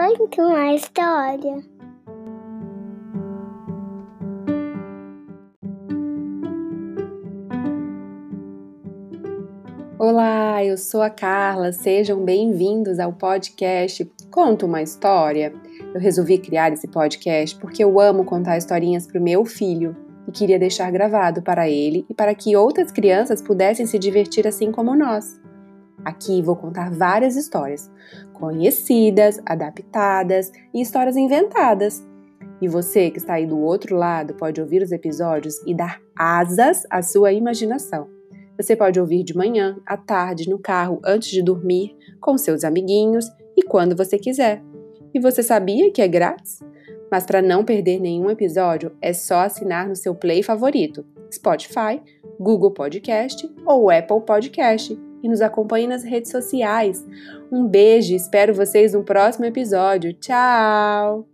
Conta uma história. Olá, eu sou a Carla. Sejam bem-vindos ao podcast Conta uma História. Eu resolvi criar esse podcast porque eu amo contar historinhas para o meu filho e queria deixar gravado para ele e para que outras crianças pudessem se divertir assim como nós. Aqui vou contar várias histórias, conhecidas, adaptadas e histórias inventadas. E você que está aí do outro lado pode ouvir os episódios e dar asas à sua imaginação. Você pode ouvir de manhã, à tarde, no carro, antes de dormir, com seus amiguinhos e quando você quiser. E você sabia que é grátis? Mas para não perder nenhum episódio, é só assinar no seu play favorito: Spotify, Google Podcast ou Apple Podcast. E nos acompanhe nas redes sociais. Um beijo, espero vocês no próximo episódio. Tchau!